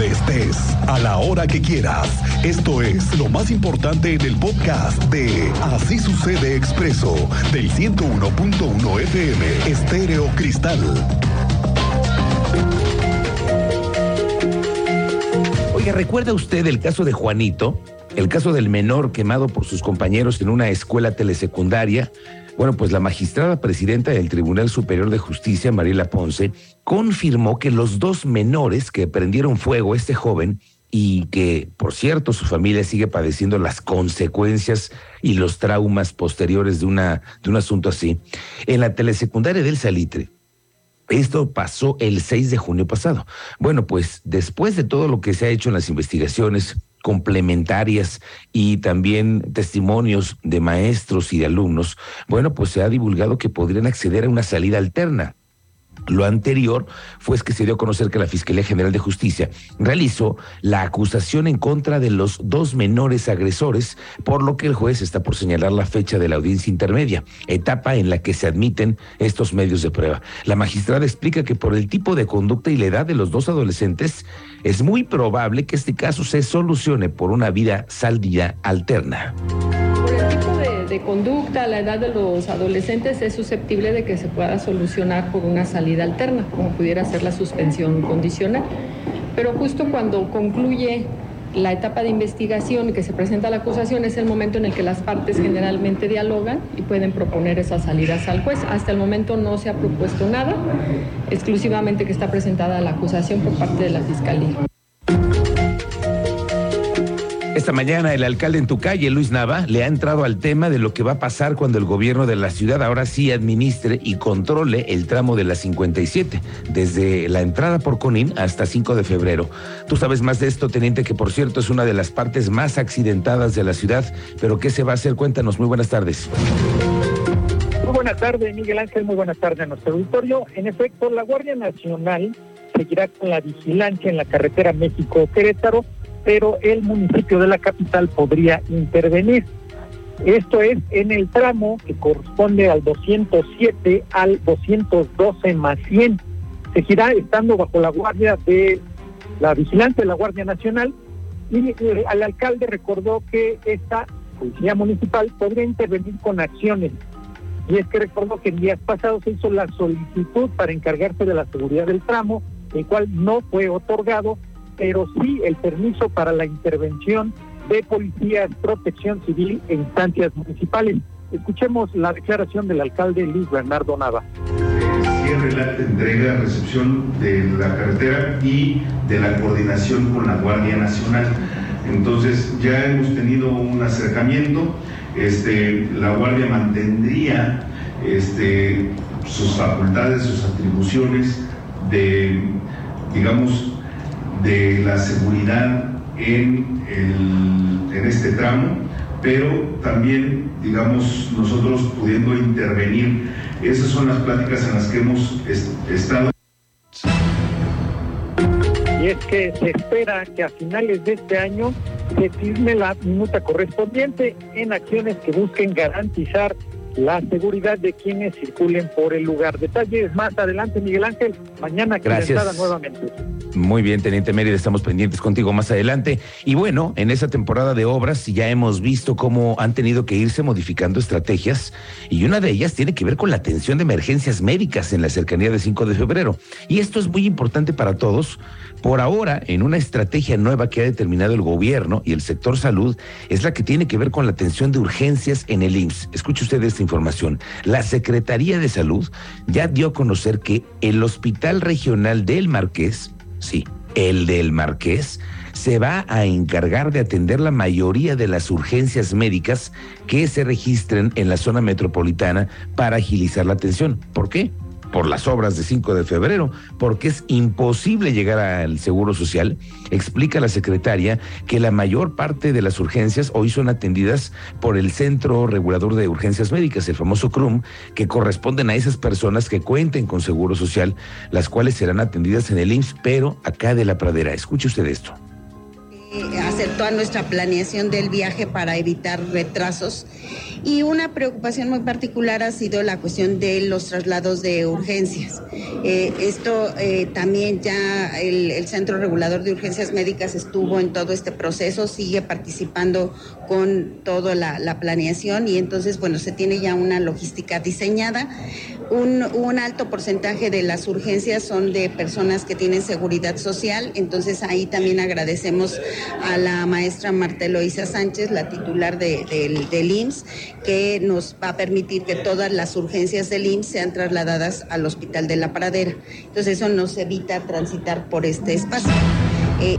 Estés a la hora que quieras. Esto es lo más importante en el podcast de Así sucede expreso del 101.1 FM Estéreo Cristal. Oiga, ¿recuerda usted el caso de Juanito? El caso del menor quemado por sus compañeros en una escuela telesecundaria. Bueno, pues la magistrada presidenta del Tribunal Superior de Justicia, Mariela Ponce, confirmó que los dos menores que prendieron fuego a este joven y que, por cierto, su familia sigue padeciendo las consecuencias y los traumas posteriores de, una, de un asunto así, en la telesecundaria del Salitre. Esto pasó el 6 de junio pasado. Bueno, pues después de todo lo que se ha hecho en las investigaciones, complementarias y también testimonios de maestros y de alumnos, bueno, pues se ha divulgado que podrían acceder a una salida alterna. Lo anterior fue que se dio a conocer que la Fiscalía General de Justicia realizó la acusación en contra de los dos menores agresores, por lo que el juez está por señalar la fecha de la audiencia intermedia, etapa en la que se admiten estos medios de prueba. La magistrada explica que por el tipo de conducta y la edad de los dos adolescentes, es muy probable que este caso se solucione por una vida saldía alterna de conducta, la edad de los adolescentes es susceptible de que se pueda solucionar por una salida alterna, como pudiera ser la suspensión condicional. Pero justo cuando concluye la etapa de investigación y que se presenta la acusación es el momento en el que las partes generalmente dialogan y pueden proponer esas salidas al juez. Hasta el momento no se ha propuesto nada, exclusivamente que está presentada la acusación por parte de la Fiscalía. Esta mañana el alcalde en tu calle, Luis Nava, le ha entrado al tema de lo que va a pasar cuando el gobierno de la ciudad ahora sí administre y controle el tramo de la 57, desde la entrada por Conín hasta 5 de febrero. Tú sabes más de esto, teniente, que por cierto es una de las partes más accidentadas de la ciudad, pero ¿qué se va a hacer? Cuéntanos, muy buenas tardes. Muy buenas tardes, Miguel Ángel, muy buenas tardes a nuestro auditorio. En efecto, la Guardia Nacional seguirá con la vigilancia en la carretera México-Querétaro pero el municipio de la capital podría intervenir. Esto es en el tramo que corresponde al 207 al 212 más 100. Seguirá estando bajo la guardia de la vigilancia de la Guardia Nacional y el eh, alcalde recordó que esta policía municipal podría intervenir con acciones. Y es que recordó que en días pasados se hizo la solicitud para encargarse de la seguridad del tramo, el cual no fue otorgado pero sí el permiso para la intervención de policías, protección civil e instancias municipales. Escuchemos la declaración del alcalde Luis Bernardo Nava. Cierre la entrega, recepción de la carretera y de la coordinación con la Guardia Nacional. Entonces ya hemos tenido un acercamiento, este, la Guardia mantendría este, sus facultades, sus atribuciones de, digamos, de la seguridad en, en este tramo, pero también, digamos, nosotros pudiendo intervenir. Esas son las pláticas en las que hemos estado. Y es que se espera que a finales de este año se firme la minuta correspondiente en acciones que busquen garantizar la seguridad de quienes circulen por el lugar. Detalles más adelante, Miguel Ángel. Mañana Gracias. nuevamente. Muy bien, Teniente Mérida, estamos pendientes contigo más adelante. Y bueno, en esa temporada de obras ya hemos visto cómo han tenido que irse modificando estrategias y una de ellas tiene que ver con la atención de emergencias médicas en la cercanía de 5 de febrero. Y esto es muy importante para todos por ahora, en una estrategia nueva que ha determinado el gobierno y el sector salud, es la que tiene que ver con la atención de urgencias en el IMSS. Escuche usted esta información. La Secretaría de Salud ya dio a conocer que el Hospital Regional del Marqués, sí, el del Marqués, se va a encargar de atender la mayoría de las urgencias médicas que se registren en la zona metropolitana para agilizar la atención. ¿Por qué? Por las obras de 5 de febrero, porque es imposible llegar al Seguro Social, explica la secretaria que la mayor parte de las urgencias hoy son atendidas por el Centro Regulador de Urgencias Médicas, el famoso CRUM, que corresponden a esas personas que cuenten con Seguro Social, las cuales serán atendidas en el IMSS, pero acá de la pradera. Escuche usted esto. Hacer toda nuestra planeación del viaje para evitar retrasos. Y una preocupación muy particular ha sido la cuestión de los traslados de urgencias. Eh, esto eh, también ya el, el, Centro Regulador de Urgencias Médicas estuvo en todo este proceso, sigue participando con toda la, la planeación y entonces, bueno, se tiene ya una logística diseñada. Un, un, alto porcentaje de las urgencias son de personas que tienen seguridad social, entonces ahí también agradecemos a la maestra Marta Eloisa Sánchez, la titular de, de, del IMSS, que nos va a permitir que todas las urgencias del IMSS sean trasladadas al Hospital de la Pradera. Entonces eso nos evita transitar por este espacio. Eh,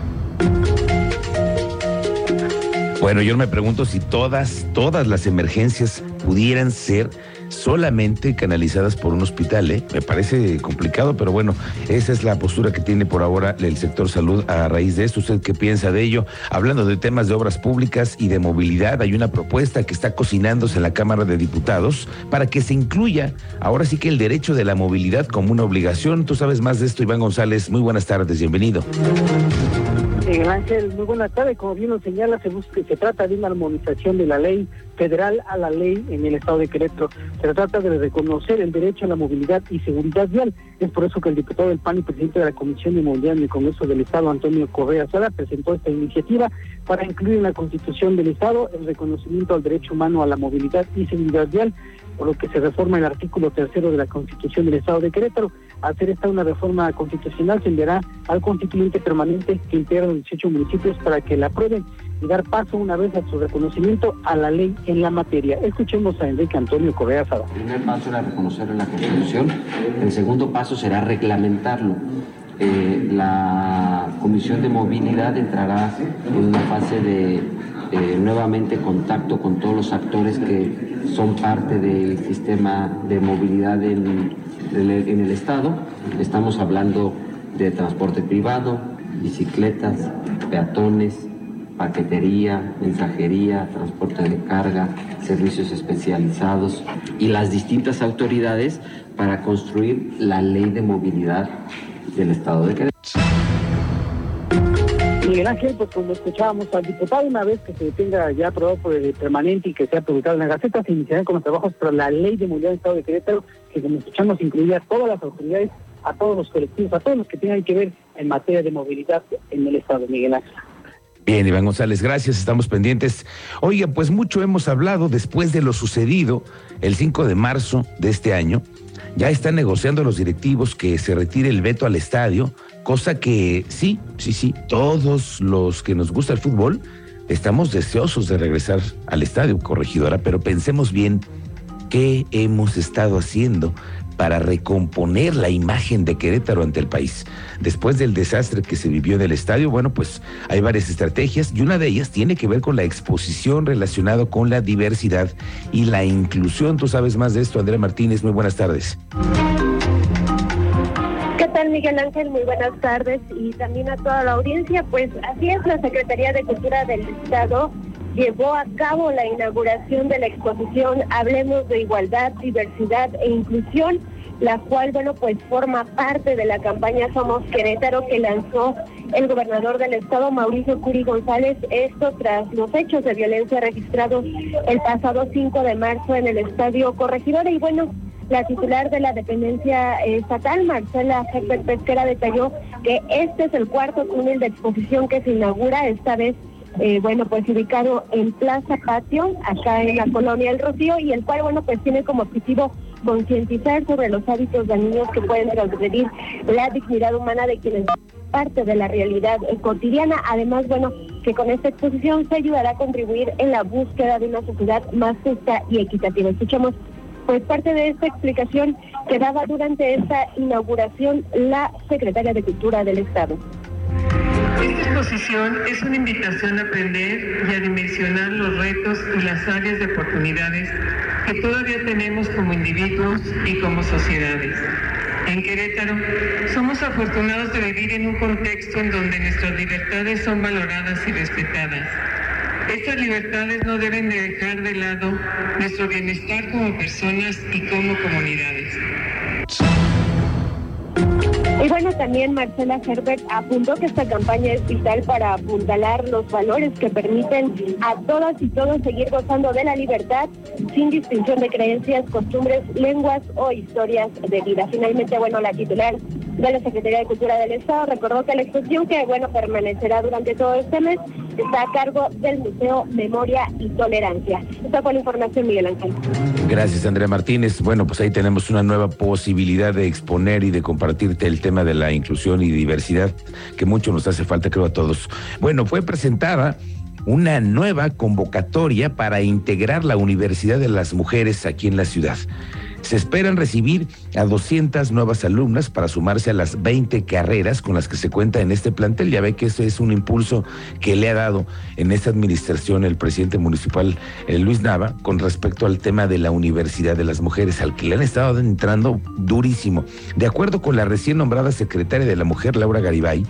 bueno, yo me pregunto si todas, todas las emergencias pudieran ser solamente canalizadas por un hospital. ¿eh? Me parece complicado, pero bueno, esa es la postura que tiene por ahora el sector salud a raíz de esto. ¿Usted qué piensa de ello? Hablando de temas de obras públicas y de movilidad, hay una propuesta que está cocinándose en la Cámara de Diputados para que se incluya ahora sí que el derecho de la movilidad como una obligación. Tú sabes más de esto, Iván González. Muy buenas tardes, bienvenido. Miguel Ángel, muy buenas tardes. Como bien nos señala, se, se trata de una armonización de la ley federal a la ley en el estado de Querétaro. Se trata de reconocer el derecho a la movilidad y seguridad vial. Es por eso que el diputado del PAN y presidente de la Comisión de Movilidad en el Congreso del Estado, Antonio Correa Sala, presentó esta iniciativa para incluir en la Constitución del Estado el reconocimiento al derecho humano a la movilidad y seguridad vial por lo que se reforma el artículo tercero de la Constitución del Estado de Querétaro. Hacer esta una reforma constitucional, se enviará al constituyente permanente que integra los 18 municipios para que la aprueben y dar paso una vez a su reconocimiento a la ley en la materia. Escuchemos a Enrique Antonio Correa Sada. El primer paso era reconocerlo en la Constitución, el segundo paso será reglamentarlo. Eh, la Comisión de Movilidad entrará en una fase de eh, nuevamente contacto con todos los actores que son parte del sistema de movilidad en, el Estado. Estamos hablando de transporte privado, bicicletas, peatones, paquetería, mensajería, transporte de carga, servicios especializados y las distintas autoridades para construir la ley de movilidad del Estado de Querétaro. Ángel, pues como escuchábamos al diputado, una vez que se tenga ya aprobado por el permanente y que sea publicado en la Gaceta, se iniciarán con los trabajos para la ley de movilidad del Estado de Querétaro, que como escuchamos incluiría a todas las autoridades, a todos los colectivos, a todos los que tengan que ver en materia de movilidad en el Estado, Miguel Ángel. Bien, Iván González, gracias, estamos pendientes. Oiga, pues mucho hemos hablado después de lo sucedido el 5 de marzo de este año. Ya están negociando los directivos que se retire el veto al estadio, cosa que sí, sí, sí, todos los que nos gusta el fútbol estamos deseosos de regresar al estadio, corregidora, pero pensemos bien qué hemos estado haciendo para recomponer la imagen de Querétaro ante el país. Después del desastre que se vivió en el estadio, bueno, pues hay varias estrategias y una de ellas tiene que ver con la exposición relacionada con la diversidad y la inclusión. Tú sabes más de esto, Andrea Martínez. Muy buenas tardes. ¿Qué tal, Miguel Ángel? Muy buenas tardes y también a toda la audiencia. Pues así es, la Secretaría de Cultura del Estado llevó a cabo la inauguración de la exposición Hablemos de Igualdad, Diversidad e Inclusión, la cual, bueno, pues forma parte de la campaña Somos Querétaro que lanzó el gobernador del estado, Mauricio Curi González, esto tras los hechos de violencia registrados el pasado 5 de marzo en el estadio Corregidora. Y bueno, la titular de la dependencia estatal, Marcela Herbert Pesquera, detalló que este es el cuarto túnel de exposición que se inaugura esta vez eh, bueno, pues ubicado en Plaza Patio, acá en la colonia El Rocío, y el cual, bueno, pues tiene como objetivo concientizar sobre los hábitos dañinos que pueden transgredir la dignidad humana de quienes parte de la realidad cotidiana. Además, bueno, que con esta exposición se ayudará a contribuir en la búsqueda de una sociedad más justa y equitativa. Escuchamos pues parte de esta explicación que daba durante esta inauguración la secretaria de Cultura del Estado. Esta exposición es una invitación a aprender y a dimensionar los retos y las áreas de oportunidades que todavía tenemos como individuos y como sociedades. En Querétaro somos afortunados de vivir en un contexto en donde nuestras libertades son valoradas y respetadas. Estas libertades no deben de dejar de lado nuestro bienestar como personas y como comunidades. Y bueno, también Marcela Herbert apuntó que esta campaña es vital para apuntalar los valores que permiten a todas y todos seguir gozando de la libertad sin distinción de creencias, costumbres, lenguas o historias de vida. Finalmente, bueno, la titular de la Secretaría de Cultura del Estado recordó que la exposición que, bueno, permanecerá durante todo este mes está a cargo del Museo Memoria y Tolerancia. Esta fue la información, Miguel Ángel. Gracias, Andrea Martínez. Bueno, pues ahí tenemos una nueva posibilidad de exponer y de compartirte el tema de la inclusión y diversidad, que mucho nos hace falta, creo, a todos. Bueno, fue presentada una nueva convocatoria para integrar la Universidad de las Mujeres aquí en la ciudad. Se esperan recibir a 200 nuevas alumnas para sumarse a las 20 carreras con las que se cuenta en este plantel. Ya ve que ese es un impulso que le ha dado en esta administración el presidente municipal eh, Luis Nava con respecto al tema de la Universidad de las Mujeres, al que le han estado entrando durísimo. De acuerdo con la recién nombrada secretaria de la Mujer, Laura Garibay,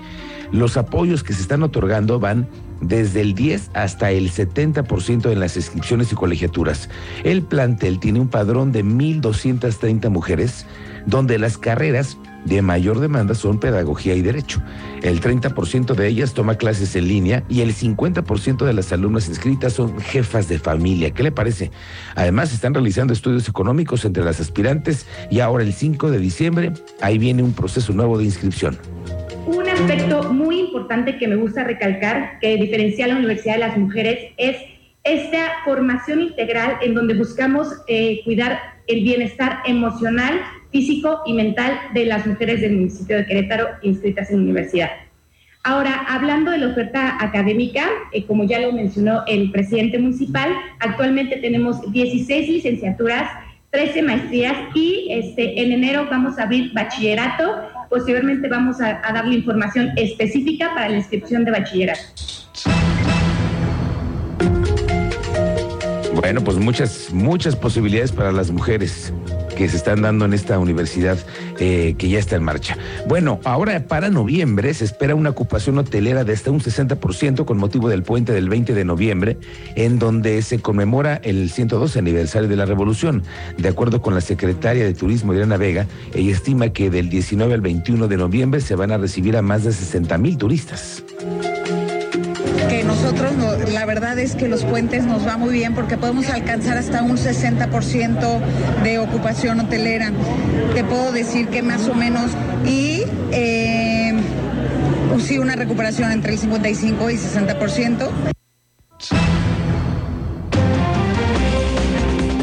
los apoyos que se están otorgando van desde el 10 hasta el 70% en las inscripciones y colegiaturas. El plantel tiene un padrón de 1.230 mujeres, donde las carreras de mayor demanda son pedagogía y derecho. El 30% de ellas toma clases en línea y el 50% de las alumnas inscritas son jefas de familia. ¿Qué le parece? Además, están realizando estudios económicos entre las aspirantes y ahora el 5 de diciembre, ahí viene un proceso nuevo de inscripción. Un aspecto muy importante que me gusta recalcar, que diferencia a la Universidad de las Mujeres, es esta formación integral en donde buscamos eh, cuidar el bienestar emocional, físico y mental de las mujeres del municipio de Querétaro inscritas en universidad. Ahora, hablando de la oferta académica, eh, como ya lo mencionó el presidente municipal, actualmente tenemos 16 licenciaturas, 13 maestrías y este, en enero vamos a abrir bachillerato Posteriormente vamos a, darle información específica para la inscripción de bachillerato. Bueno, pues muchas, muchas posibilidades para las mujeres que se están dando en esta universidad eh, que ya está en marcha. Bueno, ahora para noviembre se espera una ocupación hotelera de hasta un 60% con motivo del puente del 20 de noviembre, en donde se conmemora el 112 aniversario de la Revolución. De acuerdo con la secretaria de Turismo, Adriana Vega, ella estima que del 19 al 21 de noviembre se van a recibir a más de 60 mil turistas que nosotros, la verdad es que los puentes nos va muy bien porque podemos alcanzar hasta un 60% de ocupación hotelera. Te puedo decir que más o menos, y eh, sí una recuperación entre el 55 y 60%.